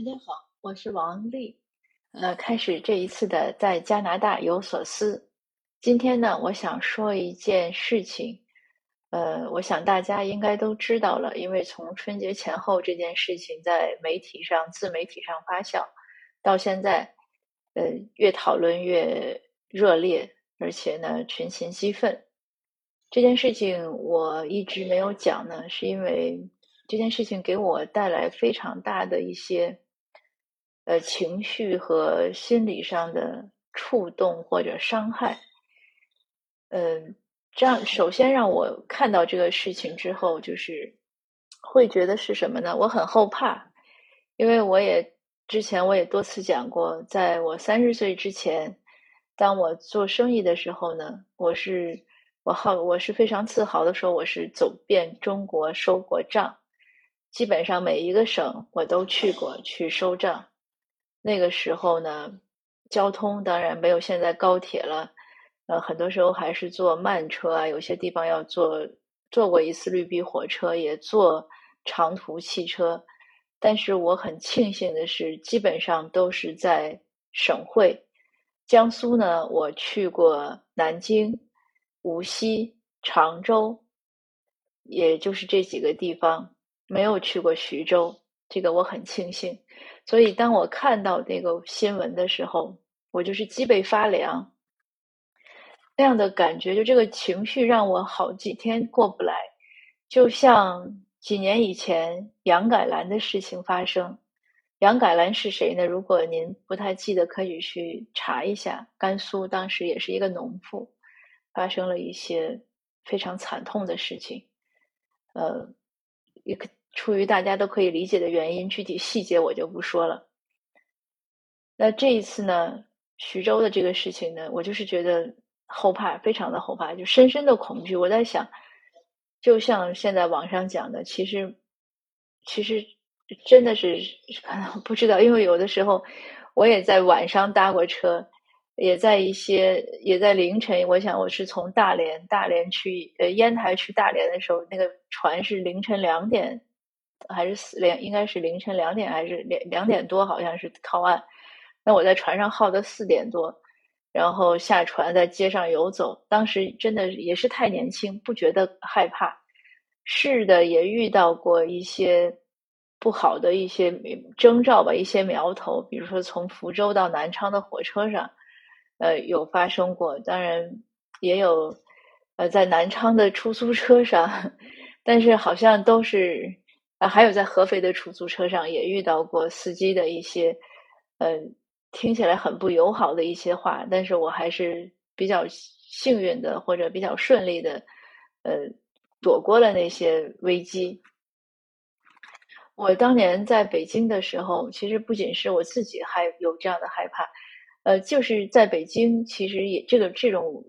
大家好，我是王丽。呃，开始这一次的在加拿大有所思。今天呢，我想说一件事情。呃，我想大家应该都知道了，因为从春节前后这件事情在媒体上、自媒体上发酵，到现在，呃，越讨论越热烈，而且呢，群情激愤。这件事情我一直没有讲呢，是因为。这件事情给我带来非常大的一些，呃，情绪和心理上的触动或者伤害。嗯，这样首先让我看到这个事情之后，就是会觉得是什么呢？我很后怕，因为我也之前我也多次讲过，在我三十岁之前，当我做生意的时候呢，我是我好我是非常自豪的说，我是走遍中国收过账。基本上每一个省我都去过去收账。那个时候呢，交通当然没有现在高铁了，呃，很多时候还是坐慢车啊。有些地方要坐坐过一次绿皮火车，也坐长途汽车。但是我很庆幸的是，基本上都是在省会。江苏呢，我去过南京、无锡、常州，也就是这几个地方。没有去过徐州，这个我很庆幸。所以当我看到那个新闻的时候，我就是脊背发凉，那样的感觉，就这个情绪让我好几天过不来。就像几年以前杨改兰的事情发生，杨改兰是谁呢？如果您不太记得，可以去查一下。甘肃当时也是一个农妇，发生了一些非常惨痛的事情，呃，一个。出于大家都可以理解的原因，具体细节我就不说了。那这一次呢，徐州的这个事情呢，我就是觉得后怕，非常的后怕，就深深的恐惧。我在想，就像现在网上讲的，其实，其实真的是可能不知道，因为有的时候我也在晚上搭过车，也在一些也在凌晨。我想我是从大连大连去呃烟台去大连的时候，那个船是凌晨两点。还是四两，应该是凌晨两点还是两两点多，好像是靠岸。那我在船上耗到四点多，然后下船在街上游走。当时真的也是太年轻，不觉得害怕。是的，也遇到过一些不好的一些征兆吧，一些苗头。比如说从福州到南昌的火车上，呃，有发生过。当然也有，呃，在南昌的出租车上，但是好像都是。啊，还有在合肥的出租车上也遇到过司机的一些，嗯，听起来很不友好的一些话，但是我还是比较幸运的，或者比较顺利的，呃，躲过了那些危机。我当年在北京的时候，其实不仅是我自己还有这样的害怕，呃，就是在北京，其实也这个这种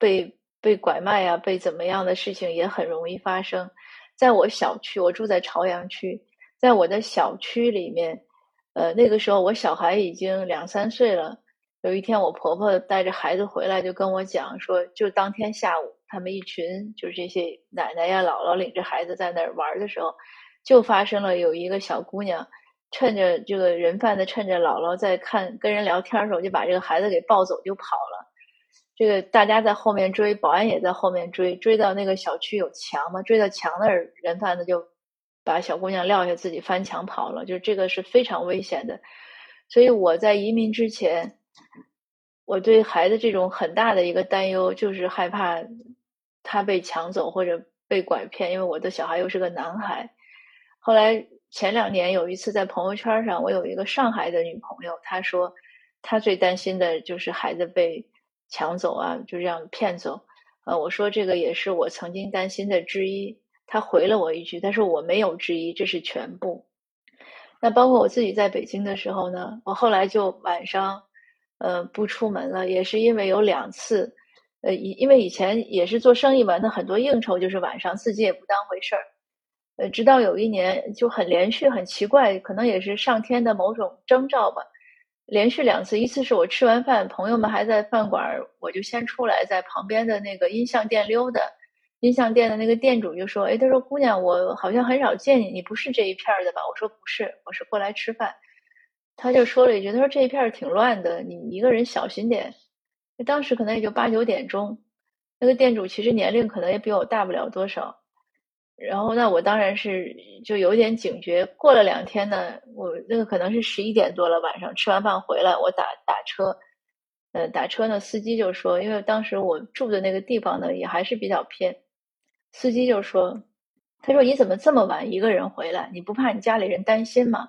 被被拐卖啊，被怎么样的事情也很容易发生。在我小区，我住在朝阳区，在我的小区里面，呃，那个时候我小孩已经两三岁了。有一天，我婆婆带着孩子回来，就跟我讲说，就当天下午，他们一群就是这些奶奶呀、姥姥领着孩子在那儿玩的时候，就发生了有一个小姑娘，趁着这个人贩子趁着姥姥在看跟人聊天的时候，就把这个孩子给抱走就跑了。这个大家在后面追，保安也在后面追，追到那个小区有墙嘛，追到墙那儿，人贩子就把小姑娘撂下，自己翻墙跑了。就这个是非常危险的，所以我在移民之前，我对孩子这种很大的一个担忧就是害怕他被抢走或者被拐骗，因为我的小孩又是个男孩。后来前两年有一次在朋友圈上，我有一个上海的女朋友，她说她最担心的就是孩子被。抢走啊，就这样骗走。呃，我说这个也是我曾经担心的之一。他回了我一句，他说我没有之一，这是全部。那包括我自己在北京的时候呢，我后来就晚上，呃，不出门了，也是因为有两次，呃，因因为以前也是做生意嘛，那很多应酬就是晚上，自己也不当回事儿。呃，直到有一年就很连续，很奇怪，可能也是上天的某种征兆吧。连续两次，一次是我吃完饭，朋友们还在饭馆，我就先出来，在旁边的那个音像店溜达。音像店的那个店主就说：“哎，他说姑娘，我好像很少见你，你不是这一片的吧？”我说：“不是，我是过来吃饭。”他就说了一句：“他说这一片挺乱的，你一个人小心点。”当时可能也就八九点钟，那个店主其实年龄可能也比我大不了多少。然后那我当然是就有点警觉。过了两天呢，我那个可能是十一点多了，晚上吃完饭回来，我打打车，呃，打车呢，司机就说，因为当时我住的那个地方呢也还是比较偏，司机就说，他说你怎么这么晚一个人回来？你不怕你家里人担心吗？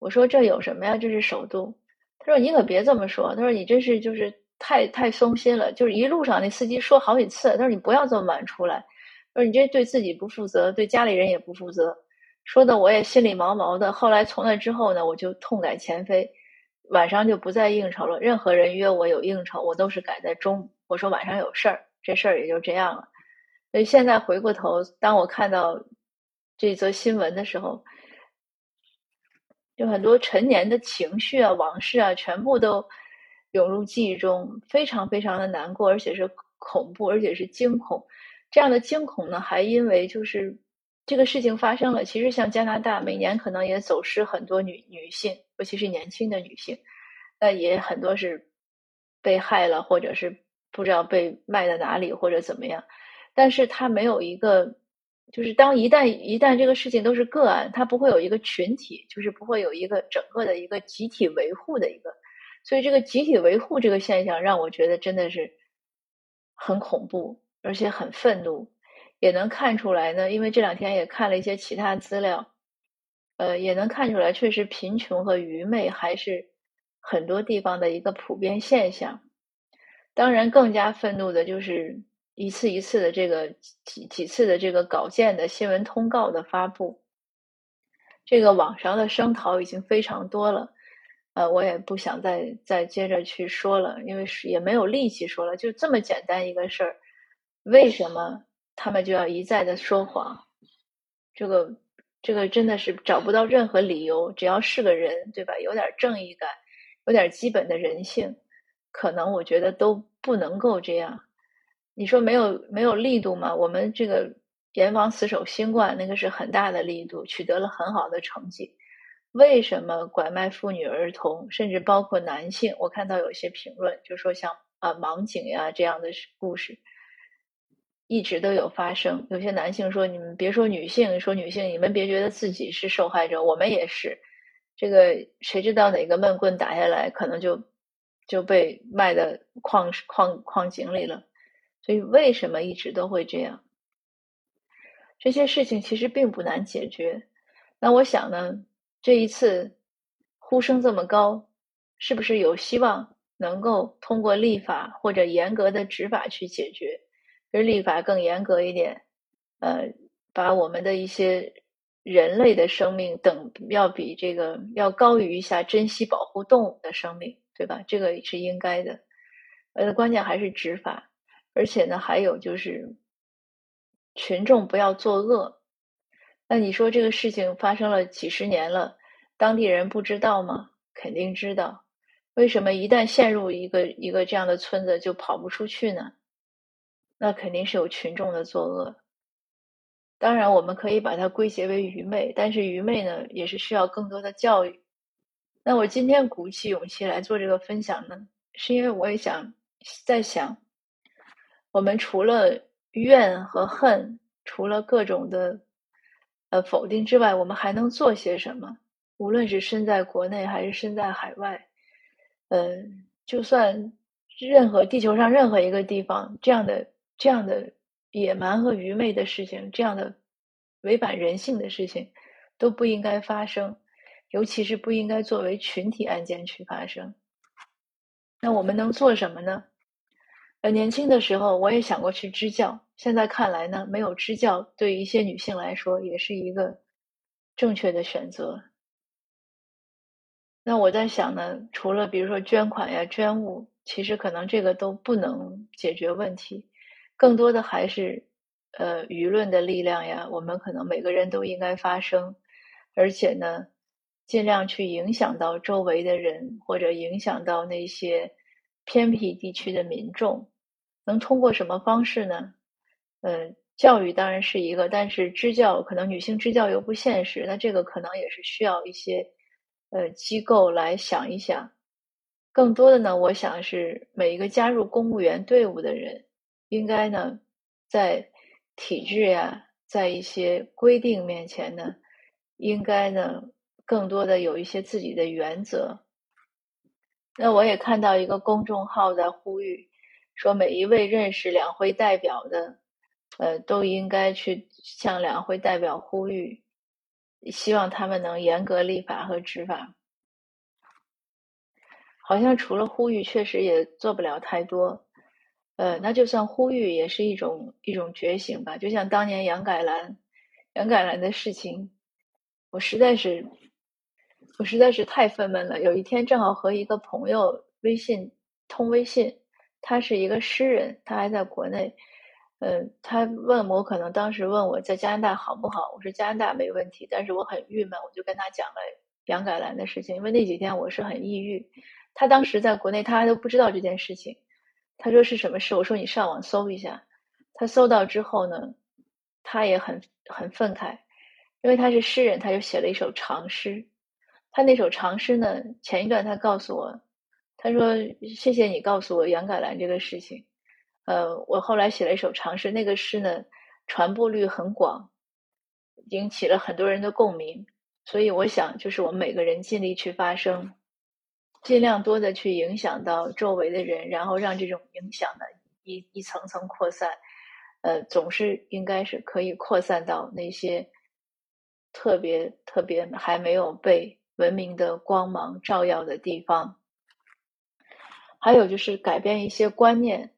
我说这有什么呀？这是首都。他说你可别这么说。他说你这是就是太太松心了。就是一路上那司机说好几次，他说你不要这么晚出来。说你这对自己不负责，对家里人也不负责。说的我也心里毛毛的。后来从那之后呢，我就痛改前非，晚上就不再应酬了。任何人约我有应酬，我都是改在中午。我说晚上有事儿，这事儿也就这样了。所以现在回过头，当我看到这则新闻的时候。有很多陈年的情绪啊、往事啊，全部都涌入记忆中，非常非常的难过，而且是恐怖，而且是惊恐。这样的惊恐呢，还因为就是这个事情发生了。其实像加拿大，每年可能也走失很多女女性，尤其是年轻的女性，那也很多是被害了，或者是不知道被卖到哪里或者怎么样。但是他没有一个。就是当一旦一旦这个事情都是个案，它不会有一个群体，就是不会有一个整个的一个集体维护的一个，所以这个集体维护这个现象让我觉得真的是很恐怖，而且很愤怒，也能看出来呢。因为这两天也看了一些其他资料，呃，也能看出来，确实贫穷和愚昧还是很多地方的一个普遍现象。当然，更加愤怒的就是。一次一次的这个几几次的这个稿件的新闻通告的发布，这个网上的声讨已经非常多了，呃，我也不想再再接着去说了，因为是也没有力气说了，就这么简单一个事儿，为什么他们就要一再的说谎？这个这个真的是找不到任何理由，只要是个人，对吧？有点正义感，有点基本的人性，可能我觉得都不能够这样。你说没有没有力度吗？我们这个严防死守新冠，那个是很大的力度，取得了很好的成绩。为什么拐卖妇女儿童，甚至包括男性？我看到有些评论就说像啊盲井呀这样的故事，一直都有发生。有些男性说：“你们别说女性，说女性，你们别觉得自己是受害者，我们也是。这个谁知道哪个闷棍打下来，可能就就被卖到矿矿矿井里了。”所以，为什么一直都会这样？这些事情其实并不难解决。那我想呢，这一次呼声这么高，是不是有希望能够通过立法或者严格的执法去解决？就是立法更严格一点，呃，把我们的一些人类的生命等要比这个要高于一下珍惜保护动物的生命，对吧？这个是应该的。呃，关键还是执法。而且呢，还有就是群众不要作恶。那你说这个事情发生了几十年了，当地人不知道吗？肯定知道。为什么一旦陷入一个一个这样的村子就跑不出去呢？那肯定是有群众的作恶。当然，我们可以把它归结为愚昧，但是愚昧呢，也是需要更多的教育。那我今天鼓起勇气来做这个分享呢，是因为我也想在想。我们除了怨和恨，除了各种的呃否定之外，我们还能做些什么？无论是身在国内还是身在海外，嗯，就算任何地球上任何一个地方，这样的这样的野蛮和愚昧的事情，这样的违反人性的事情，都不应该发生，尤其是不应该作为群体案件去发生。那我们能做什么呢？呃，年轻的时候我也想过去支教，现在看来呢，没有支教对于一些女性来说也是一个正确的选择。那我在想呢，除了比如说捐款呀、捐物，其实可能这个都不能解决问题，更多的还是呃舆论的力量呀。我们可能每个人都应该发声，而且呢，尽量去影响到周围的人，或者影响到那些。偏僻地区的民众能通过什么方式呢？嗯，教育当然是一个，但是支教可能女性支教又不现实，那这个可能也是需要一些呃机构来想一想。更多的呢，我想是每一个加入公务员队伍的人，应该呢，在体制呀，在一些规定面前呢，应该呢，更多的有一些自己的原则。那我也看到一个公众号在呼吁，说每一位认识两会代表的，呃，都应该去向两会代表呼吁，希望他们能严格立法和执法。好像除了呼吁，确实也做不了太多。呃，那就算呼吁，也是一种一种觉醒吧。就像当年杨改兰，杨改兰的事情，我实在是，我实在是太愤懑了。有一天正好和一个朋友微信通微信，他是一个诗人，他还在国内。嗯，他问我，可能当时问我在加拿大好不好？我说加拿大没问题，但是我很郁闷，我就跟他讲了杨改兰的事情，因为那几天我是很抑郁。他当时在国内，他还都不知道这件事情。他说是什么事？我说你上网搜一下。他搜到之后呢，他也很很愤慨，因为他是诗人，他就写了一首长诗。他那首长诗呢，前一段他告诉我，他说谢谢你告诉我杨改兰这个事情。呃，我后来写了一首长诗，那个诗呢传播率很广，引起了很多人的共鸣。所以我想，就是我们每个人尽力去发声。尽量多的去影响到周围的人，然后让这种影响呢一一层层扩散，呃，总是应该是可以扩散到那些特别特别还没有被文明的光芒照耀的地方。还有就是改变一些观念，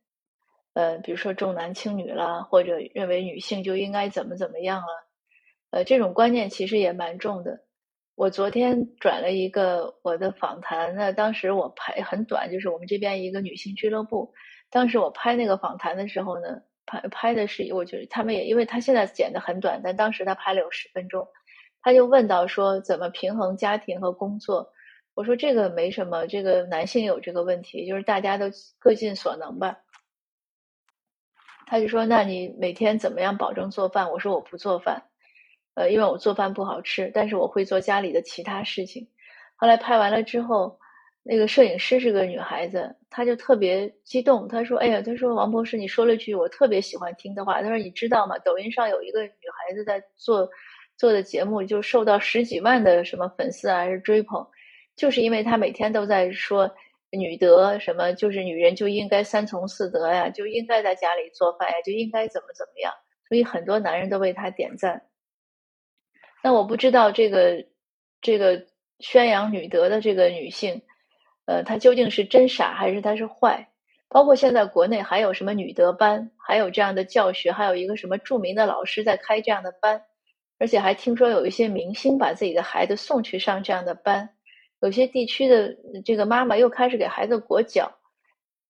呃，比如说重男轻女啦，或者认为女性就应该怎么怎么样了，呃，这种观念其实也蛮重的。我昨天转了一个我的访谈，那当时我拍很短，就是我们这边一个女性俱乐部。当时我拍那个访谈的时候呢，拍拍的是，我觉得他们也，因为他现在剪的很短，但当时他拍了有十分钟。他就问到说，怎么平衡家庭和工作？我说这个没什么，这个男性有这个问题，就是大家都各尽所能吧。他就说，那你每天怎么样保证做饭？我说我不做饭。呃，因为我做饭不好吃，但是我会做家里的其他事情。后来拍完了之后，那个摄影师是个女孩子，她就特别激动，她说：“哎呀，她说王博士，你说了句我特别喜欢听的话。她说你知道吗？抖音上有一个女孩子在做做的节目，就受到十几万的什么粉丝还是追捧，就是因为她每天都在说女德什么，就是女人就应该三从四德呀，就应该在家里做饭呀，就应该怎么怎么样。所以很多男人都为她点赞。”那我不知道这个这个宣扬女德的这个女性，呃，她究竟是真傻还是她是坏？包括现在国内还有什么女德班，还有这样的教学，还有一个什么著名的老师在开这样的班，而且还听说有一些明星把自己的孩子送去上这样的班，有些地区的这个妈妈又开始给孩子裹脚，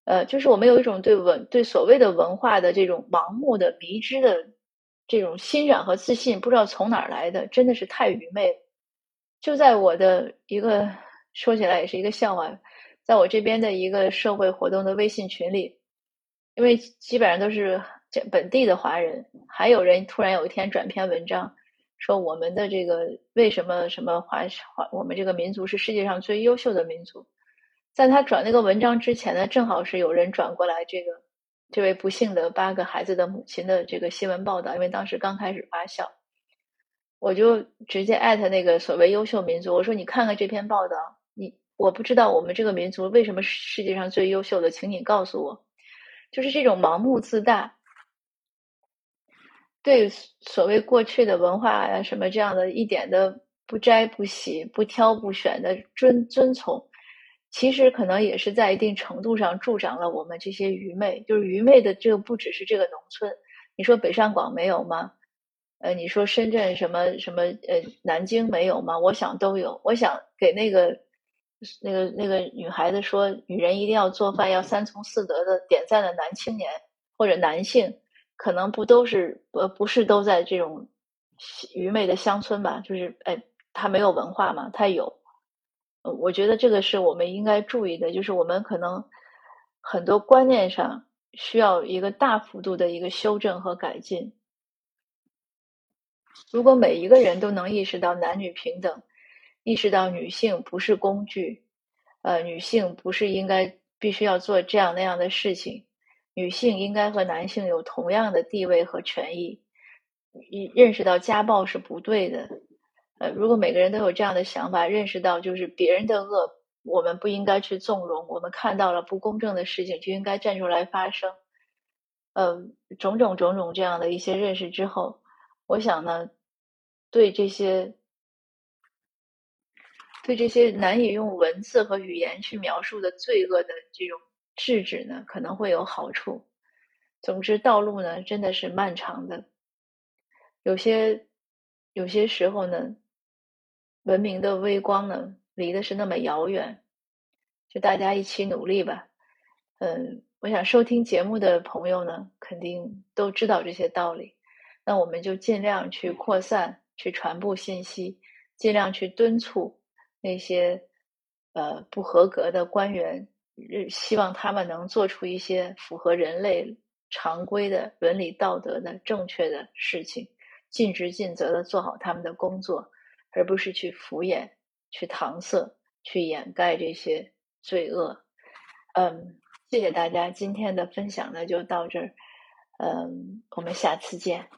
呃，就是我们有一种对文对所谓的文化的这种盲目的迷之的。这种欣赏和自信不知道从哪儿来的，真的是太愚昧。就在我的一个说起来也是一个笑话，在我这边的一个社会活动的微信群里，因为基本上都是本地的华人，还有人突然有一天转篇文章，说我们的这个为什么什么华华我们这个民族是世界上最优秀的民族，在他转那个文章之前呢，正好是有人转过来这个。这位不幸的八个孩子的母亲的这个新闻报道，因为当时刚开始发酵，我就直接艾特那个所谓优秀民族，我说你看看这篇报道，你我不知道我们这个民族为什么世界上最优秀的，请你告诉我，就是这种盲目自大，对所谓过去的文化呀什么这样的一点的不摘不洗不挑不选的遵遵从。其实可能也是在一定程度上助长了我们这些愚昧。就是愚昧的这个不只是这个农村，你说北上广没有吗？呃，你说深圳什么什么呃南京没有吗？我想都有。我想给那个那个那个女孩子说，女人一定要做饭，要三从四德的点赞的男青年或者男性，可能不都是呃不是都在这种愚昧的乡村吧？就是哎，他没有文化嘛，他有。我觉得这个是我们应该注意的，就是我们可能很多观念上需要一个大幅度的一个修正和改进。如果每一个人都能意识到男女平等，意识到女性不是工具，呃，女性不是应该必须要做这样那样的事情，女性应该和男性有同样的地位和权益。认识到家暴是不对的，呃，如果每个人都有这样的想法，认识到就是别人的恶，我们不应该去纵容，我们看到了不公正的事情就应该站出来发声，呃，种种种种这样的一些认识之后，我想呢，对这些对这些难以用文字和语言去描述的罪恶的这种制止呢，可能会有好处。总之，道路呢真的是漫长的。有些有些时候呢，文明的微光呢，离的是那么遥远，就大家一起努力吧。嗯，我想收听节目的朋友呢，肯定都知道这些道理。那我们就尽量去扩散、去传播信息，尽量去敦促那些呃不合格的官员，希望他们能做出一些符合人类常规的伦理道德的正确的事情。尽职尽责的做好他们的工作，而不是去敷衍、去搪塞、去掩盖这些罪恶。嗯，谢谢大家，今天的分享呢就到这儿。嗯，我们下次见。